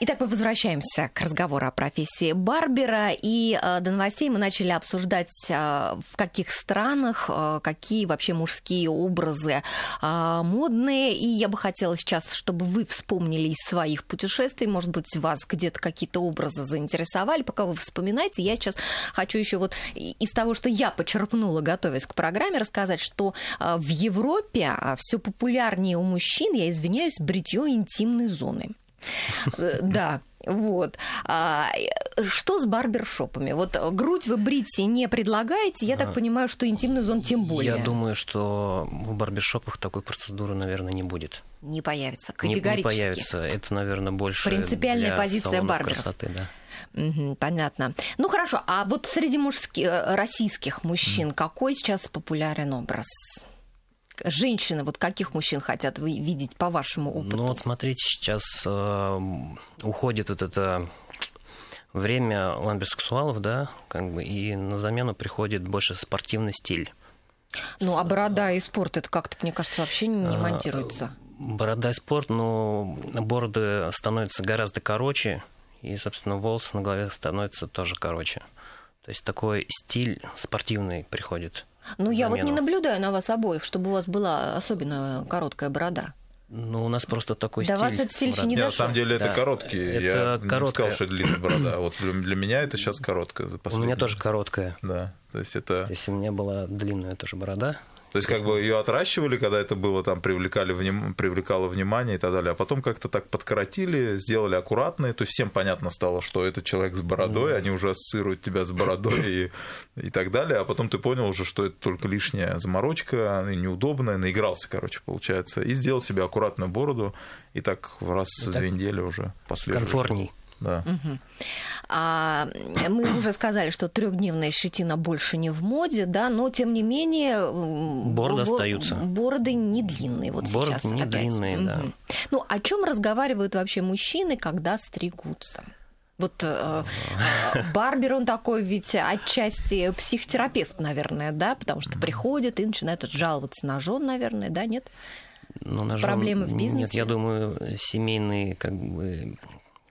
Итак, мы возвращаемся к разговору о профессии барбера. И э, до новостей мы начали обсуждать, э, в каких странах, э, какие вообще мужские образы э, модные. И я бы хотела сейчас, чтобы вы вспомнили из своих путешествий, может быть, вас где-то какие-то образы заинтересовали. Пока вы вспоминаете, я сейчас хочу еще вот из того, что я почерпнула, готовясь к программе, рассказать, что э, в Европе э, все популярнее у мужчин, я извиняюсь, бритье интимной зоны. Э, да, вот. А, что с барбершопами? Вот грудь вы брить не предлагаете, я так понимаю, что интимную зону тем более. Я думаю, что в барбершопах такой процедуры, наверное, не будет. Не появится, категорически. Не, не появится. Это, наверное, больше Принципиальная для позиция барберов. красоты, да. Угу, понятно. Ну хорошо, а вот среди мужских, э, российских мужчин mm. какой сейчас популярен образ? Женщины, вот каких мужчин хотят вы видеть по вашему опыту? Ну вот смотрите, сейчас э, уходит вот это время ламберсексуалов, да, как бы, и на замену приходит больше спортивный стиль. Ну, а борода и спорт, это как-то, мне кажется, вообще не а, монтируется. Борода и спорт, но бороды становятся гораздо короче, и, собственно, волосы на голове становятся тоже короче. То есть такой стиль спортивный приходит. Ну, я вот не наблюдаю на вас обоих, чтобы у вас была особенно короткая борода. Ну, у нас просто такой До стиль. вас это стиль еще не Нет, дошел. на самом деле это да. короткий. Это я короткая. не сказал, что длинная борода. Вот для меня это сейчас короткая. У меня тоже короткая. Да. То есть это... То есть у меня была длинная тоже борода. То есть, как бы ее отращивали, когда это было, там, привлекали вним... привлекало внимание и так далее, а потом как-то так подкоротили, сделали аккуратные, то есть всем понятно стало, что это человек с бородой, они уже ассоциируют тебя с бородой и, и так далее, а потом ты понял уже, что это только лишняя заморочка, неудобная, наигрался, короче, получается, и сделал себе аккуратную бороду, и так раз в две недели уже последовательно. Комфортней да. Угу. А, мы уже сказали, что трехдневная щетина больше не в моде, да, но тем не менее бороды бор- остаются. Бороды не длинные вот Бороды сейчас. не опять. длинные, угу. да. Ну, о чем разговаривают вообще мужчины, когда стригутся? Вот э, Барбер, он такой ведь отчасти психотерапевт, наверное, да, потому что приходит и начинает жаловаться на жен, наверное, да, нет? Ну, на жен... Проблемы в бизнесе? Нет, я думаю, семейные как бы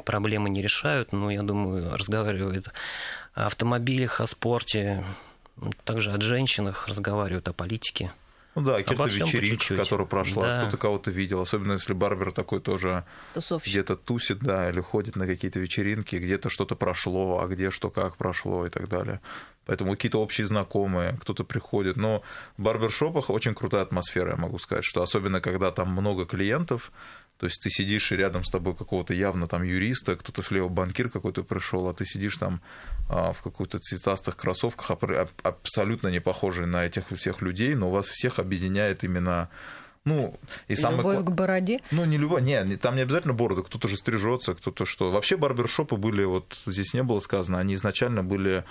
проблемы не решают, но, я думаю, разговаривают о автомобилях, о спорте, также о женщинах разговаривают, о политике. Ну да, какие-то вечеринки, которая прошла, да. кто-то кого-то видел, особенно если Барбер такой тоже где-то тусит, да, или ходит на какие-то вечеринки, где-то что-то прошло, а где что как прошло и так далее. Поэтому какие-то общие знакомые, кто-то приходит. Но в барбершопах очень крутая атмосфера, я могу сказать, что особенно когда там много клиентов, то есть ты сидишь, рядом с тобой какого-то явно там юриста, кто-то слева банкир какой-то пришел, а ты сидишь там а, в каких-то цветастых кроссовках, абсолютно не похожие на этих всех людей, но вас всех объединяет именно ну, и самое... Любовь к бороде? Ну, не любовь, не, там не обязательно борода, кто-то же стрижется, кто-то что. Вообще барбершопы были, вот здесь не было сказано, они изначально были,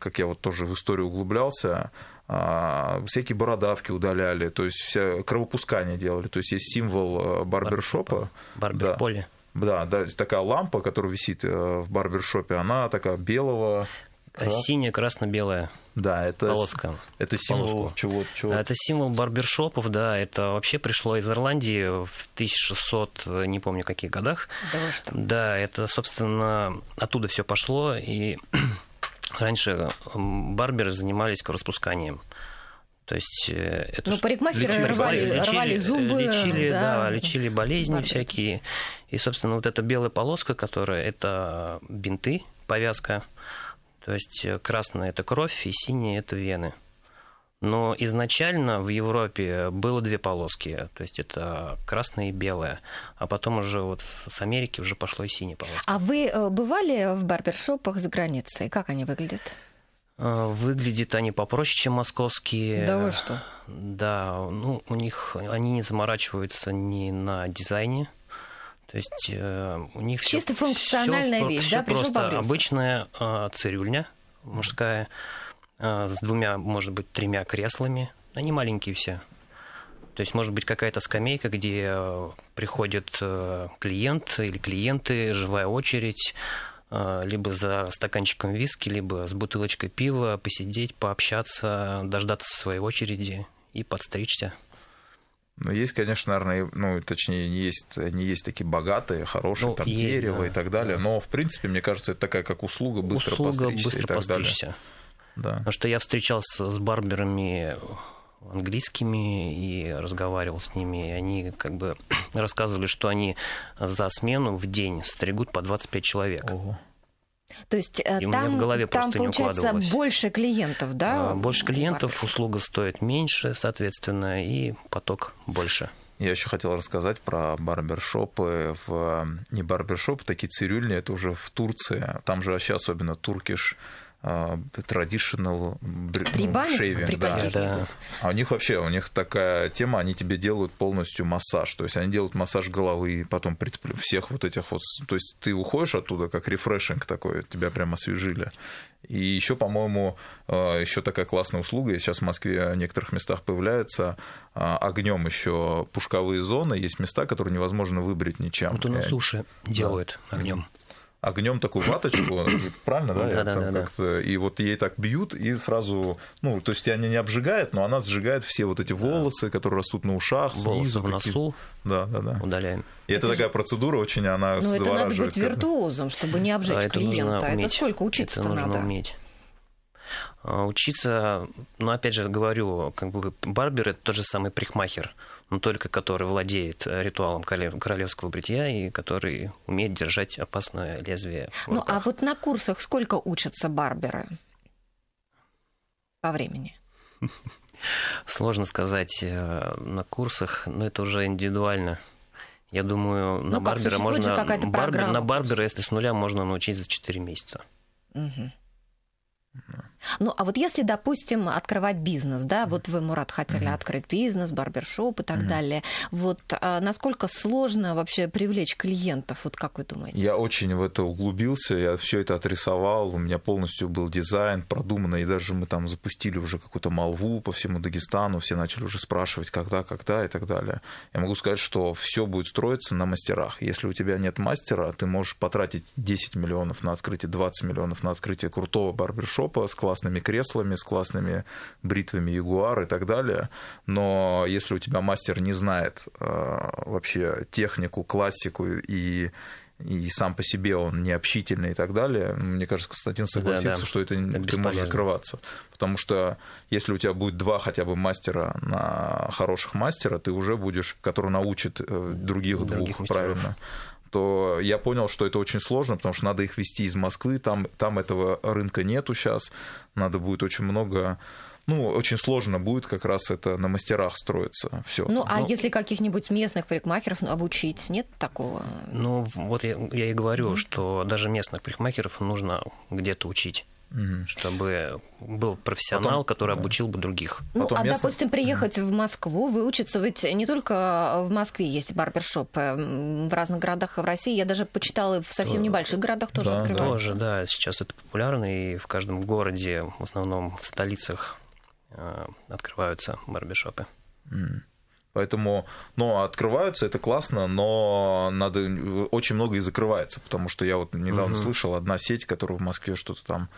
как я вот тоже в историю углублялся, а, всякие бородавки удаляли, то есть вся кровопускание делали, то есть есть символ э, барбершопа. Барберполе. Да. Да, да, такая лампа, которая висит э, в барбершопе, она такая белого Крас... Синяя, красно-белая да, это, полоска. Это символ чего, чего? Это символ барбершопов, да. Это вообще пришло из Ирландии в 1600, не помню, каких годах. Да, что? да это, собственно, оттуда все пошло. И раньше барберы занимались распусканием. То есть э, это ну, парикмахеры лечили, рвали, лечили, рвали зубы, лечили, да, да, лечили болезни Барбер. всякие. И, собственно, вот эта белая полоска, которая это бинты, повязка, то есть э, красная – это кровь, и синяя – это вены. Но изначально в Европе было две полоски, то есть это красная и белая, а потом уже вот с Америки уже пошло и синяя полоска. А вы э, бывали в барбершопах за границей? Как они выглядят? Э, выглядят они попроще, чем московские. Да вы что? Да, ну у них они не заморачиваются ни на дизайне, то есть э, у них чисто всё, функциональная всё, вещь, всё да, просто побрился. обычная э, цирюльня мужская э, с двумя, может быть, тремя креслами. Они маленькие все. То есть, может быть, какая-то скамейка, где э, приходит э, клиент или клиенты, живая очередь, э, либо за стаканчиком виски, либо с бутылочкой пива, посидеть, пообщаться, дождаться своей очереди и подстричься. Ну, есть, конечно, наверное, ну, точнее, не есть, не есть такие богатые, хорошие, ну, там, есть, дерево да, и так далее. Да. Но, в принципе, мне кажется, это такая, как услуга, быстро услуга, постричься быстро и так постричься. далее. Да. Потому что я встречался с барберами английскими и разговаривал с ними, и они как бы рассказывали, что они за смену в день стригут по 25 человек. Ого. То есть э, и там, в голове там получается больше клиентов, да? А, больше клиентов, услуга стоит меньше, соответственно, и поток больше. Я еще хотел рассказать про барбершопы. В... Не барбершопы, такие цирюльни, это уже в Турции. Там же вообще особенно туркиш traditional ну, шейвинг, да. да. А у них вообще, у них такая тема, они тебе делают полностью массаж, то есть они делают массаж головы, потом всех вот этих вот, то есть ты уходишь оттуда как рефрешинг такой, тебя прямо освежили. И еще, по-моему, а, еще такая классная услуга, сейчас в Москве в некоторых местах появляется а, огнем еще пушковые зоны, есть места, которые невозможно выбрить ничем. Вот у нас суши делают да. огнем огнем такую ваточку, правильно, да? Да, да, да, да. И вот ей так бьют, и сразу, ну, то есть она не обжигает, но она сжигает все вот эти волосы, которые растут на ушах, волосы снизу. в носу. Да, да, да. Удаляем. И это, это такая процедура очень, она Ну, это надо быть виртуозом, чтобы не обжечь а клиента. Это, это сколько учиться-то это нужно надо? уметь. А, учиться, ну, опять же говорю, как бы барбер – это тот же самый парикмахер – но только который владеет э, ритуалом королевского бритья и который умеет держать опасное лезвие. Ну, а вот на курсах сколько учатся барберы по времени? Сложно сказать э, на курсах, но это уже индивидуально. Я думаю, на ну, барбера можно... Барбер, на барбера, если с нуля, можно научить за 4 месяца. Угу. Ну, а вот если, допустим, открывать бизнес, да, вот вы, Мурат, хотели mm-hmm. открыть бизнес, барбершоп и так mm-hmm. далее, вот а насколько сложно вообще привлечь клиентов, вот как вы думаете? Я очень в это углубился, я все это отрисовал, у меня полностью был дизайн продумано, и даже мы там запустили уже какую-то молву по всему Дагестану, все начали уже спрашивать, когда, когда и так далее. Я могу сказать, что все будет строиться на мастерах. Если у тебя нет мастера, ты можешь потратить 10 миллионов на открытие, 20 миллионов на открытие крутого барбершопа с классными креслами, с классными бритвами Ягуар и так далее. Но если у тебя мастер не знает э, вообще технику, классику и и сам по себе он не общительный и так далее, мне кажется, Константин согласится, да, да. что это, это ты можешь закрываться. Потому что если у тебя будет два хотя бы мастера на хороших мастера, ты уже будешь, который научит э, других, других двух мастеров. правильно то я понял, что это очень сложно, потому что надо их вести из Москвы, там, там этого рынка нету сейчас, надо будет очень много ну, очень сложно будет как раз это на мастерах строиться. Все. Ну, а Но... если каких-нибудь местных парикмахеров обучить, нет такого? Ну, вот я, я и говорю, mm-hmm. что даже местных парикмахеров нужно где-то учить угу. чтобы был профессионал, Потом, который да. обучил бы других. Ну, Потом а, место... допустим, приехать угу. в Москву, выучиться, ведь не только в Москве есть барбершопы, в разных городах в России, я даже почитала, в совсем небольших городах тоже да, открываются. Тоже, да, сейчас это популярно, и в каждом городе, в основном в столицах, э, открываются барбершопы. Поэтому, ну, открываются, это классно, но надо очень много и закрывается, потому что я вот недавно угу. слышал одна сеть, которая в Москве что-то там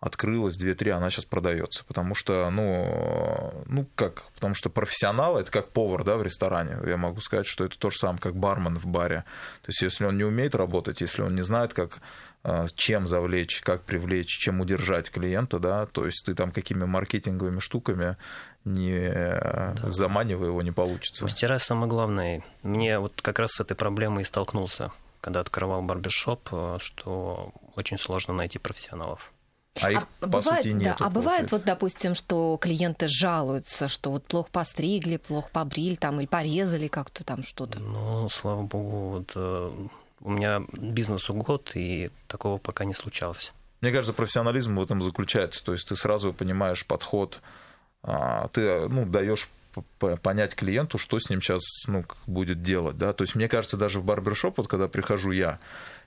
открылась, 2-3, она сейчас продается. Потому что, ну, ну как, потому что профессионал это как повар, да, в ресторане. Я могу сказать, что это то же самое, как бармен в баре. То есть, если он не умеет работать, если он не знает, как а, чем завлечь, как привлечь, чем удержать клиента, да, то есть ты там какими маркетинговыми штуками не да. заманивая его, не получится. Мастера самое главное. Мне вот как раз с этой проблемой и столкнулся, когда открывал барбершоп, э, что очень сложно найти профессионалов. А их, а, по бывает, сути, нет. Да, а бывает, вот, допустим, что клиенты жалуются, что вот плохо постригли, плохо побрили там, или порезали как-то там что-то? Ну, слава богу, вот, э, у меня бизнесу год, и такого пока не случалось. Мне кажется, профессионализм в этом заключается. То есть ты сразу понимаешь подход, а, ты ну, даешь понять клиенту, что с ним сейчас ну, будет делать. Да? То есть мне кажется, даже в барбершоп, вот когда прихожу я,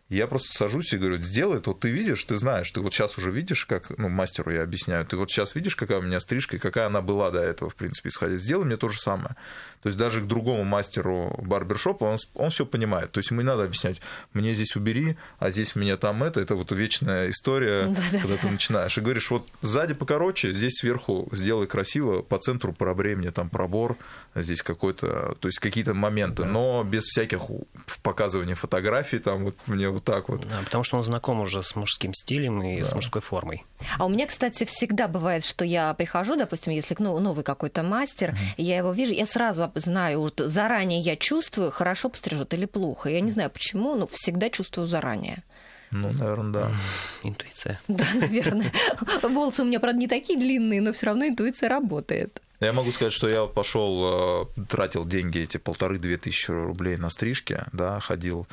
Я просто сажусь и говорю, сделай, вот ты видишь, ты знаешь, ты вот сейчас уже видишь, как, ну, мастеру я объясняю, ты вот сейчас видишь, какая у меня стрижка и какая она была до этого, в принципе, исходя. Сделай мне то же самое. То есть даже к другому мастеру барбершопа он, он все понимает. То есть ему не надо объяснять, мне здесь убери, а здесь мне там это. Это вот вечная история, Да-да-да. когда ты начинаешь. И говоришь, вот сзади покороче, здесь сверху сделай красиво, по центру пробрей мне там пробор, здесь какой-то, то есть какие-то моменты, но без всяких показывания фотографий, там вот мне вот так вот. Да, потому что он знаком уже с мужским стилем и да. с мужской формой. А у меня, кстати, всегда бывает, что я прихожу, допустим, если ну, новый какой-то мастер, mm-hmm. я его вижу, я сразу знаю, вот заранее я чувствую, хорошо пострижет или плохо. Я не знаю почему, но всегда чувствую заранее. Ну, наверное, да. Интуиция. Да, наверное. Волосы у меня, правда, не такие длинные, но все равно интуиция работает. Я могу сказать, что я пошел, э, тратил деньги, эти полторы-две тысячи рублей на стрижки, да, ходил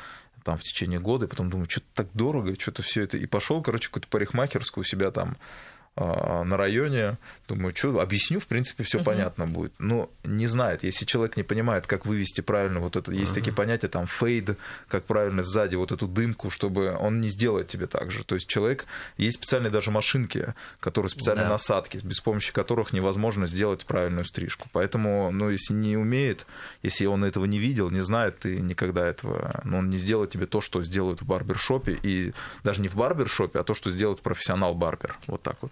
там в течение года, и потом думаю, что-то так дорого, что-то все это. И пошел, короче, какую-то парикмахерскую у себя там на районе. Думаю, что объясню, в принципе, все uh-huh. понятно будет. Но не знает, если человек не понимает, как вывести правильно вот это, есть uh-huh. такие понятия, там фейд, как правильно сзади вот эту дымку, чтобы он не сделает тебе так же. То есть человек, есть специальные даже машинки, которые специальные да. насадки, без помощи которых невозможно сделать правильную стрижку. Поэтому, ну, если не умеет, если он этого не видел, не знает, ты никогда этого, ну, он не сделает тебе то, что сделают в барбершопе, и даже не в барбершопе, а то, что сделает профессионал-барбер. Вот так вот.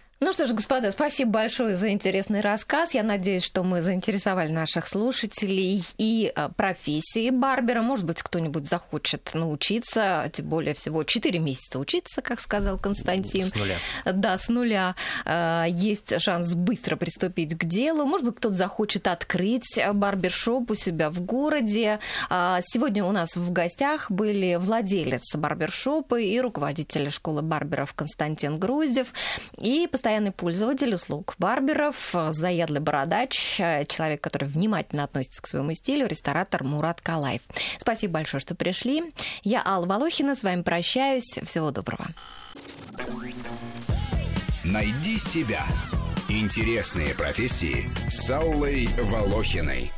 Ну что ж, господа, спасибо большое за интересный рассказ. Я надеюсь, что мы заинтересовали наших слушателей и э, профессии барбера. Может быть, кто-нибудь захочет научиться, тем более всего 4 месяца учиться, как сказал Константин. С нуля. Да, с нуля. Э, есть шанс быстро приступить к делу. Может быть, кто-то захочет открыть барбершоп у себя в городе. А, сегодня у нас в гостях были владелец барбершопа и руководитель школы барберов Константин Груздев и постоянно постоянный пользователь услуг барберов, заядлый бородач, человек, который внимательно относится к своему стилю, ресторатор Мурат Калаев. Спасибо большое, что пришли. Я Алла Волохина, с вами прощаюсь. Всего доброго. Найди себя. Интересные профессии с Аллой Волохиной.